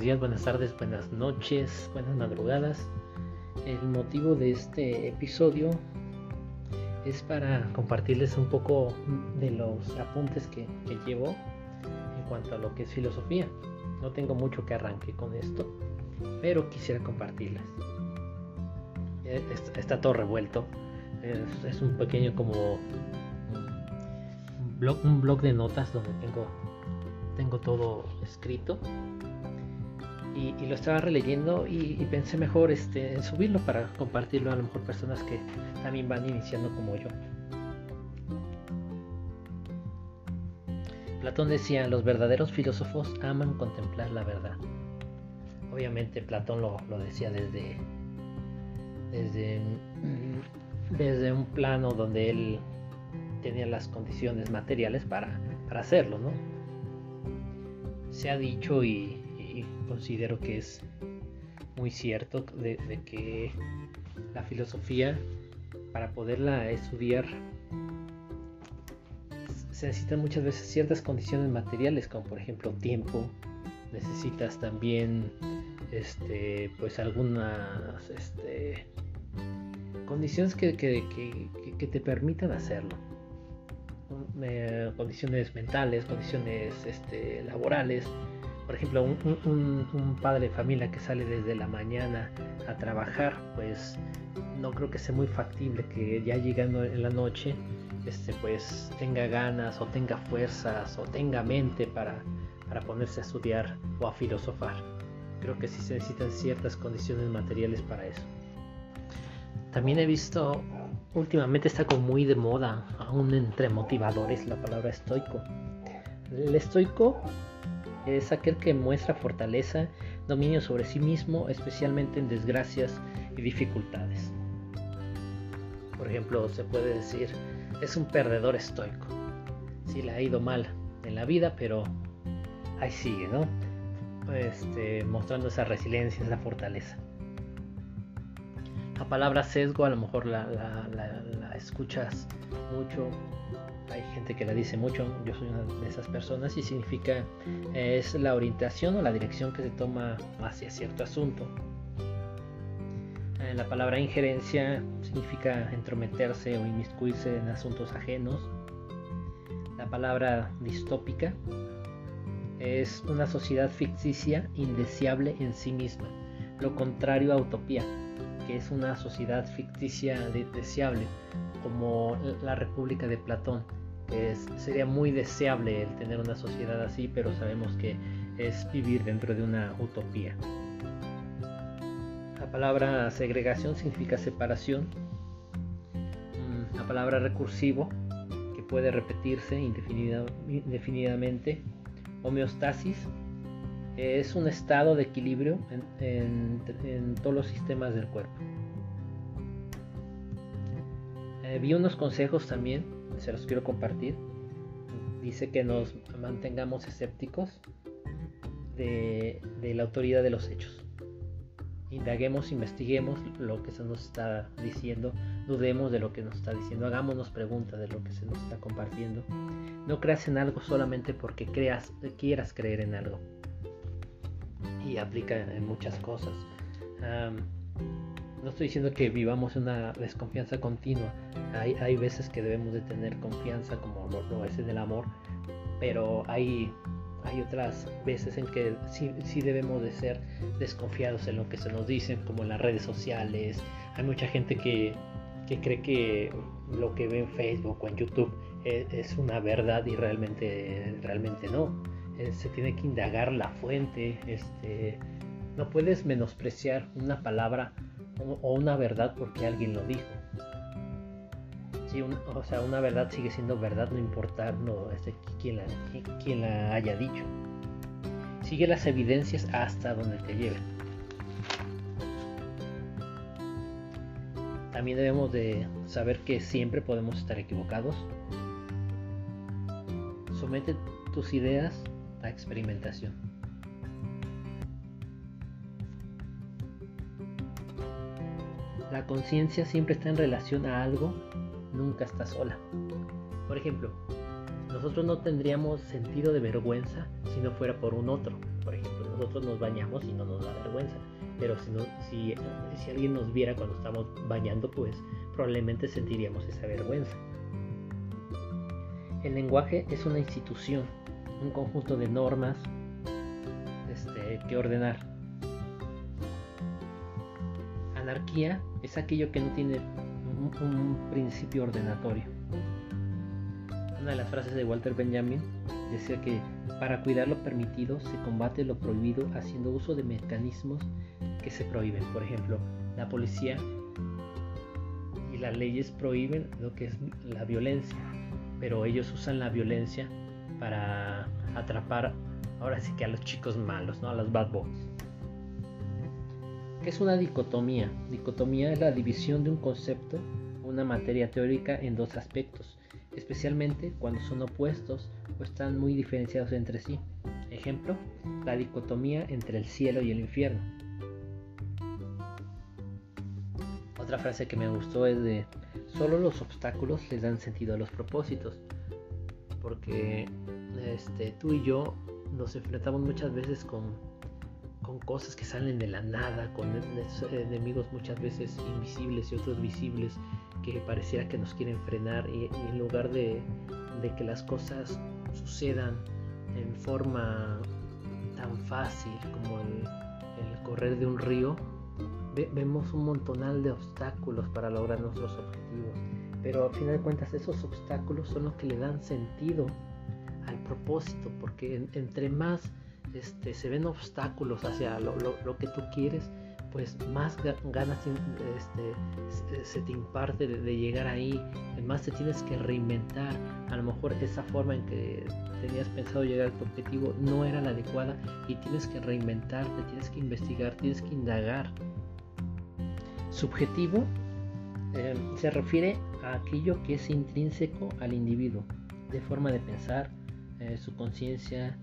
buenos días, buenas tardes, buenas noches, buenas madrugadas. El motivo de este episodio es para compartirles un poco de los apuntes que, llevo en cuanto a lo que es filosofía. No tengo mucho que arranque con esto, pero quisiera compartirles. Eh, está, todo revuelto. Es, un pequeño como un blog, un blog de notas donde tengo, tengo todo escrito y, lo estaba releyendo y, pensé mejor este, en subirlo para compartirlo a lo mejor personas que también van iniciando como yo. Platón decía, los verdaderos filósofos aman contemplar la verdad. Obviamente Platón lo, decía desde, desde, desde un plano donde él tenía las condiciones materiales para, para hacerlo, ¿no? Se ha dicho y, considero que es muy cierto de, que la filosofía, para poderla estudiar, se necesitan muchas veces ciertas condiciones materiales, como por ejemplo tiempo, necesitas también este pues algunas este, condiciones que, que, te permitan hacerlo. Condiciones mentales condiciones este, laborales por ejemplo, un, padre de familia que sale desde la mañana a trabajar, pues no creo que sea muy factible que ya llegando en la noche, este, pues tenga ganas o tenga fuerzas o tenga mente para, para ponerse a estudiar o a filosofar. Creo que sí se necesitan ciertas condiciones materiales para eso. También he visto, últimamente está como muy de moda, aún entre motivadores, la palabra estoico. El estoico es aquel que muestra fortaleza, dominio sobre sí mismo, especialmente en desgracias y dificultades. Por ejemplo, se puede decir, es un perdedor estoico. Sí, le ha ido mal en la vida, pero ahí sigue, ¿no? Este, mostrando esa resiliencia, esa fortaleza. La palabra sesgo a lo mejor la escuchas mucho hay gente que la dice mucho, yo soy una de esas personas y significa es la orientación o la dirección que se toma hacia cierto asunto. Eh, la palabra injerencia significa entrometerse o inmiscuirse en asuntos ajenos. La palabra distópica es una sociedad ficticia indeseable en sí misma, lo contrario a utopía, que es una sociedad ficticia deseable, como la República de Platón sería muy deseable el tener una sociedad así, pero sabemos que es vivir dentro de una utopía. La palabra segregación significa separación. Mm, la palabra recursivo, que puede repetirse indefinidamente. Homeostasis es un estado de equilibrio en, todos los sistemas del cuerpo. Eh, vi unos consejos también se los quiero compartir. Dice que nos mantengamos escépticos de, la autoridad de los hechos. Indaguemos, investiguemos lo que se nos está diciendo, dudemos de lo que nos está diciendo, hagámonos preguntas de lo que se nos está compartiendo. No creas en algo solamente porque creas, quieras creer en algo. Y aplica en muchas cosas. No estoy diciendo que vivamos una desconfianza continua. Hay, hay veces que debemos de tener confianza como lo, es en el amor, pero hay, hay otras veces en que sí, sí, debemos de ser desconfiados en lo que se nos dicen, como en las redes sociales. Hay mucha gente que, que cree que lo que ve en Facebook o en YouTube es, es una verdad y realmente, realmente no. Eh, se tiene que indagar la fuente. Este, no puedes menospreciar una palabra o una verdad porque alguien lo dijo. o sea, una verdad sigue siendo verdad, no importa no, este, quién, la, quién la haya dicho. Sigue las evidencias hasta donde te lleven. También debemos de saber que siempre podemos estar equivocados. Somete tus ideas a experimentación. La conciencia siempre está en relación a algo, nunca está sola. Por ejemplo, nosotros no tendríamos sentido de vergüenza si no fuera por un otro. Por ejemplo, nosotros nos bañamos y no nos da vergüenza. Pero si, alguien nos viera cuando estamos bañando, pues probablemente sentiríamos esa vergüenza. El lenguaje es una institución, un conjunto de normas este, que ordenar. Anarquía es aquello que no tiene un, principio ordenatorio. Una de las frases de Walter Benjamin decía que para cuidar lo permitido se combate lo prohibido haciendo uso de mecanismos que se prohíben. Por ejemplo, la policía y las leyes prohíben lo que es la violencia pero ellos usan la violencia para atrapar ahora sí que a los chicos malos, ¿no? A los bad boys. ¿Qué es una dicotomía? Dicotomía es la división de un concepto, una materia teórica en dos aspectos, especialmente cuando son opuestos o están muy diferenciados entre sí. Ejemplo, la dicotomía entre el cielo y el infierno. Otra frase que me gustó es de Solo los obstáculos les dan sentido a los propósitos. Porque este, tú y yo nos enfrentamos muchas veces con, con cosas que salen de la nada, con enemigos muchas veces invisibles y otros visibles que pareciera que nos quieren frenar y, en lugar de, de, que las cosas sucedan en forma tan fácil como el, el correr de un río, vemos un montonal de obstáculos para lograr nuestros objetivos. Pero al final de cuentas esos obstáculos son los que le dan sentido al propósito, porque entre más este, se ven obstáculos hacia lo, que tú quieres, pues más ganas este, se te imparte de, llegar ahí, más te tienes que reinventar. A lo mejor esa forma en que tenías pensado llegar a tu objetivo no era la adecuada y tienes que reinventarte, tienes que investigar, tienes que indagar Subjetivo eh, se refiere a aquello que es intrínseco al individuo, de forma de pensar, eh, su conciencia,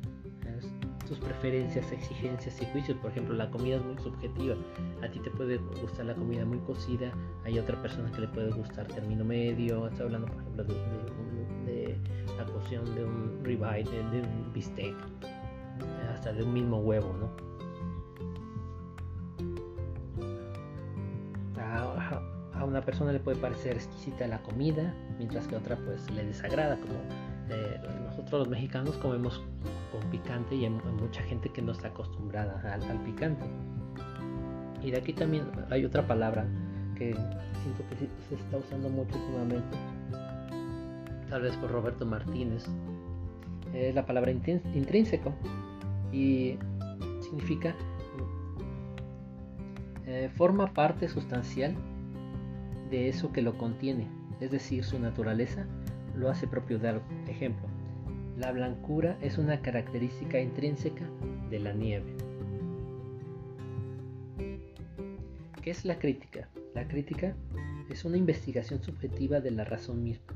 sus preferencias, exigencias y juicios. Por ejemplo, la comida es muy subjetiva. A ti te puede gustar la comida muy cocida, hay otra persona que le puede gustar término medio. Estoy hablando, por ejemplo, de, la cocción de un ribeye, de, un bistec, hasta de un mismo huevo, ¿no? una persona le puede parecer exquisita la comida, mientras que a otra pues le desagrada, como eh, nosotros los mexicanos comemos con picante y hay mucha gente que no está acostumbrada al, picante. Y de aquí también hay otra palabra que siento que se está usando mucho últimamente, tal vez por Roberto Martínez, es la palabra intrínseco y significa eh, forma parte sustancial de eso que lo contiene, es decir, su naturaleza lo hace propio de algo. Ejemplo, la blancura es una característica intrínseca de la nieve. ¿Qué es la crítica? La crítica es una investigación subjetiva de la razón misma.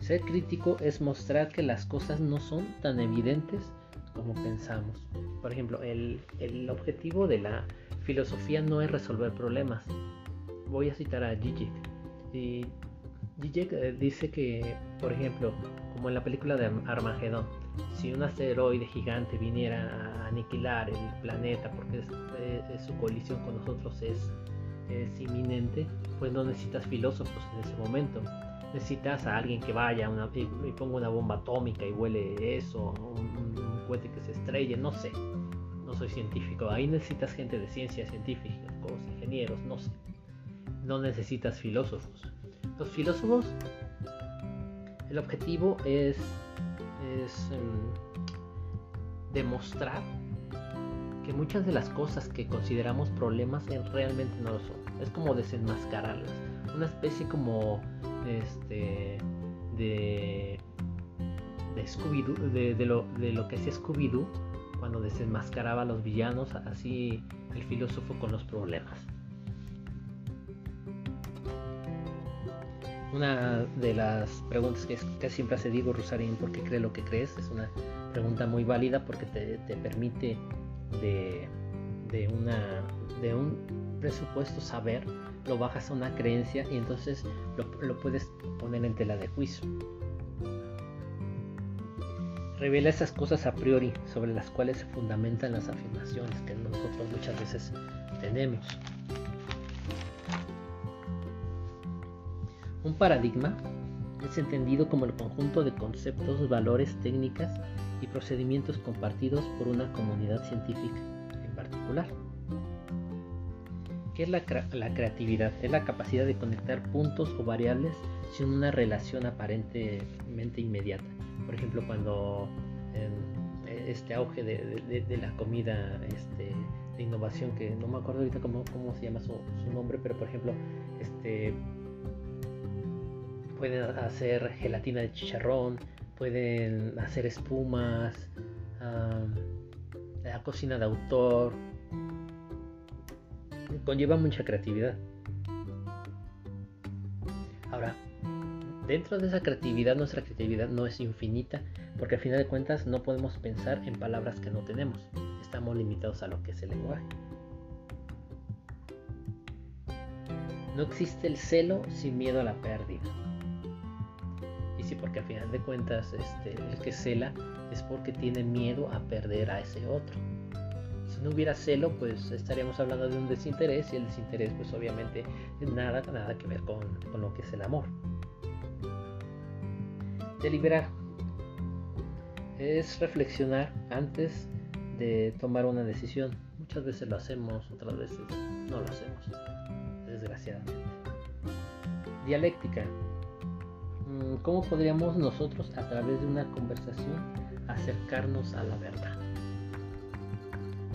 Ser crítico es mostrar que las cosas no son tan evidentes como pensamos. Por ejemplo, el, objetivo de la filosofía no es resolver problemas. Voy a citar a Zizek. Y Zizek eh, dice que, por ejemplo, como en la película de Armagedón, si un asteroide gigante viniera a aniquilar el planeta porque eh, su colisión con nosotros es, inminente, pues no necesitas filósofos en ese momento. Necesitas a alguien que vaya y, ponga una bomba atómica y huele eso, cohete que se estrelle, no sé. No soy científico. Ahí necesitas gente de ciencias científicas, ingenieros, no sé. No necesitas filósofos. Los filósofos, el objetivo es, em, demostrar que muchas de las cosas que consideramos problemas realmente no lo son. Es como desenmascararlas. Una especie como este de de, de, lo, de lo que hacía Scooby-Doo cuando desenmascaraba a los villanos, así el filósofo con los problemas. Una de las preguntas que siempre hace Diego Rosarín, ¿por qué cree lo que crees? Es una pregunta muy válida porque te, te permite de un presupuesto saber, lo bajas a una creencia y entonces lo, lo puedes poner en tela de juicio. revela esas cosas a priori sobre las cuales se fundamentan las afirmaciones que nosotros muchas veces tenemos. Un paradigma es entendido como el conjunto de conceptos, valores, técnicas y procedimientos compartidos por una comunidad científica en particular. ¿Qué es la, creatividad? Es la capacidad de conectar puntos o variables sin una relación aparentemente inmediata. Por ejemplo, cuando em, este auge de, la comida este, de innovación, que no me acuerdo ahorita cómo, cómo se llama su, nombre, pero por ejemplo, este, pueden hacer gelatina de chicharrón, pueden hacer espumas, la cocina de autor, conlleva mucha creatividad. Ahora, dentro de esa creatividad, nuestra creatividad no es infinita, porque al final de cuentas no podemos pensar en palabras que no tenemos. Estamos limitados a lo que es el lenguaje. No existe el celo sin miedo a la pérdida. Sí, porque al final de cuentas este, el que cela es porque tiene miedo a perder a ese otro si no hubiera celo, pues estaríamos hablando de un desinterés y el desinterés pues obviamente nada, nada que ver con, lo que es el amor. Deliberar es reflexionar antes de tomar una decisión. Muchas veces lo hacemos, otras veces no lo hacemos, desgraciadamente. Dialéctica. Mm, ¿Cómo podríamos nosotros a través de una conversación acercarnos a la verdad?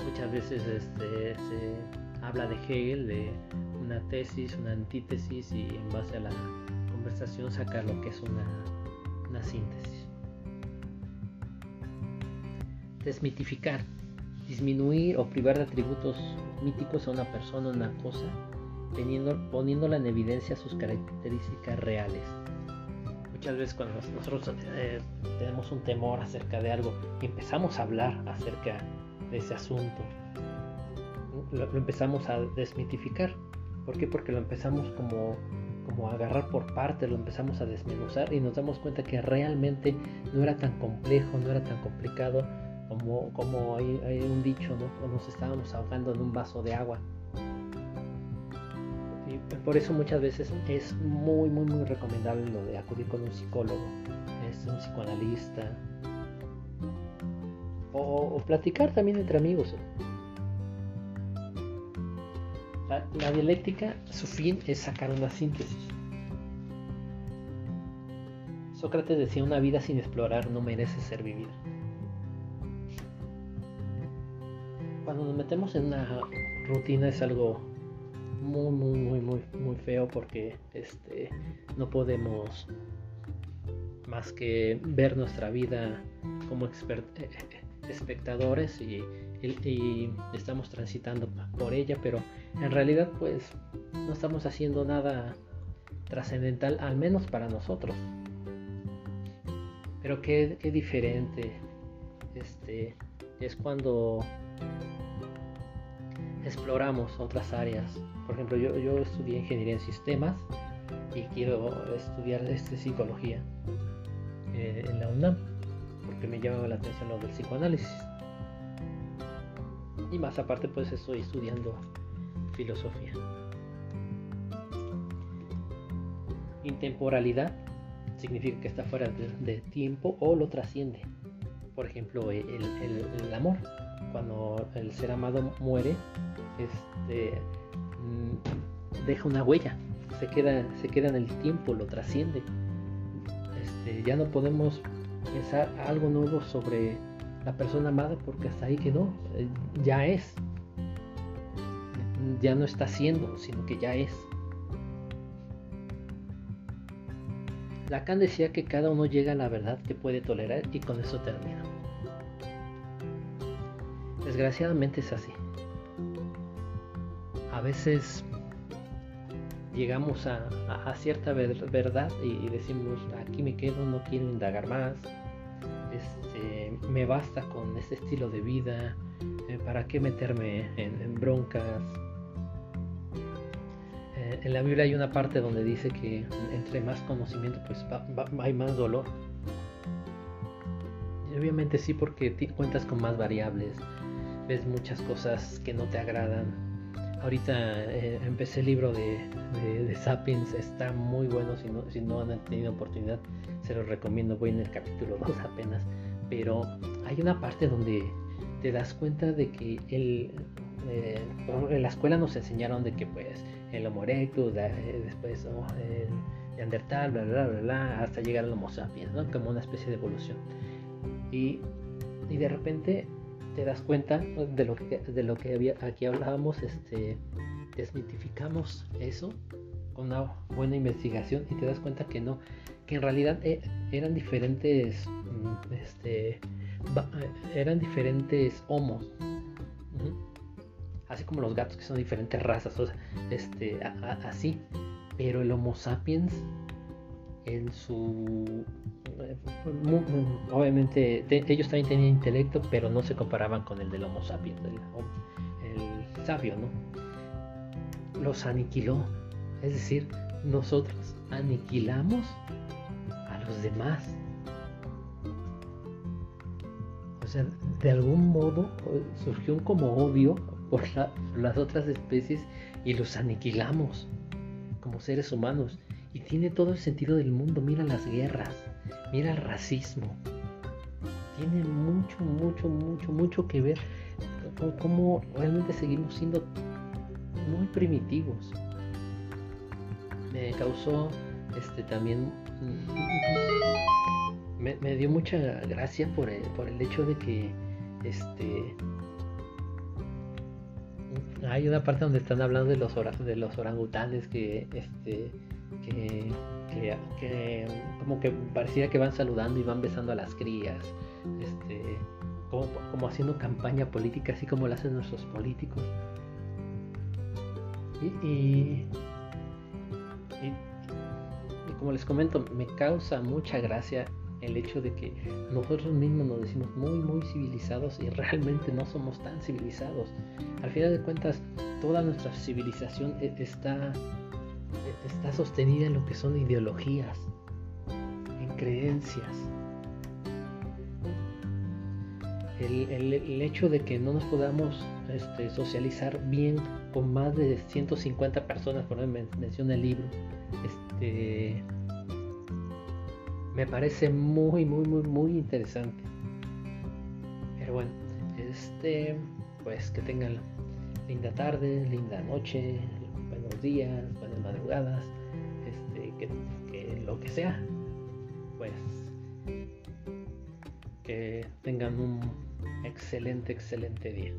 muchas veces este, se habla de Hegel, de una tesis, una antítesis y en base a la conversación sacar lo que es una, una síntesis. Desmitificar, disminuir o privar de atributos míticos a una persona una cosa, poniéndola en evidencia sus características reales. Muchas veces cuando nosotros eh, tenemos un temor acerca de algo y empezamos a hablar acerca de ese asunto. Lo, empezamos a desmitificar. ¿Por qué? Porque lo empezamos como, como a agarrar por parte, lo empezamos a desmenuzar y nos damos cuenta que realmente no era tan complejo, no era tan complicado como, como hay, hay un dicho, ¿no? Nos estábamos ahogando en un vaso de agua. Por eso muchas veces es muy, muy, muy recomendable lo de acudir con un psicólogo, es un psicoanalista, o, platicar también entre amigos. La, dialéctica, su fin es sacar una síntesis. Sócrates decía, una vida sin explorar no merece ser vivida. Cuando nos metemos en una rutina es algo muy, muy, muy, muy, muy feo porque este, no podemos más que ver nuestra vida como eh, eh, espectadores y, estamos transitando por ella, pero en realidad pues no estamos haciendo nada trascendental, al menos para nosotros. Pero qué, diferente este, es cuando exploramos otras áreas. Por ejemplo, yo, yo estudié ingeniería en sistemas y quiero estudiar este, psicología eh, en la UNAM porque me llama la atención lo del psicoanálisis. Y más aparte pues estoy estudiando filosofía. Intemporalidad significa que está fuera de, tiempo o lo trasciende. Por ejemplo, el, amor. Cuando el ser amado muere, este, mm, deja una huella, se queda, se queda en el tiempo, lo trasciende. Este, ya no podemos pensar algo nuevo sobre la persona amada porque hasta ahí quedó, eh, ya es. Ya no está siendo, sino que ya es. Lacan decía que cada uno llega a la verdad que puede tolerar y con eso termina. Desgraciadamente es así. A veces llegamos a, cierta verdad y, decimos, aquí me quedo, no quiero indagar más, este, me basta con este estilo de vida, eh, ¿para qué meterme en, broncas? Eh, en la Biblia hay una parte donde dice que entre más conocimiento pues hay más dolor. obviamente sí porque cuentas con más variables, ves muchas cosas que no te agradan. Ahorita eh, empecé el libro de, de, Sapiens, está muy bueno, si no, si no han tenido oportunidad, se los recomiendo, voy en el capítulo 2 apenas, pero hay una parte donde te das cuenta de que el, eh, en la escuela nos enseñaron de que pues el Homo erectus, eh, después el Neandertal, bla, bla, bla, bla, hasta llegar al Homo sapiens, ¿no? Como una especie de evolución. Y, y de repente te das cuenta de lo que, de lo que había, aquí hablábamos, este, desmitificamos eso con una buena investigación y te das cuenta que no, que en realidad eh, eran diferentes, mm, este, eran diferentes homos así como los gatos que son diferentes razas, o sea, este, así. Pero el Homo sapiens, en su. Eh, obviamente, ellos también tenían intelecto, pero no se comparaban con el del Homo sapiens, el, sabio, ¿no? Los aniquiló. Es decir, nosotros aniquilamos a los demás. O sea, de algún modo surgió un como odio por, las otras especies y los aniquilamos como seres humanos. Y tiene todo el sentido del mundo. Mira las guerras, mira el racismo. Tiene mucho, mucho, mucho, mucho que ver con cómo realmente seguimos siendo muy primitivos. Me causó este también me, me dio mucha gracia por el, por el hecho de que este hay una parte donde están hablando de los, de los orangutanes que, este, que, como que parecía que van saludando y van besando a las crías, este, como, haciendo campaña política, así como lo hacen nuestros políticos. Y, y, como les comento, me causa mucha gracia el hecho de que nosotros mismos nos decimos muy muy civilizados y realmente no somos tan civilizados. Al final de cuentas, toda nuestra civilización e, está, está sostenida en lo que son ideologías, en creencias. El, hecho de que no nos podamos este, socializar bien con más de 150 personas, por menciona el libro, este, me parece muy, muy, muy, muy interesante. Pero bueno, este, pues que tengan linda tarde, linda noche, buenos días, buenas madrugadas, este, que, lo que sea, pues que tengan un excelente, excelente día.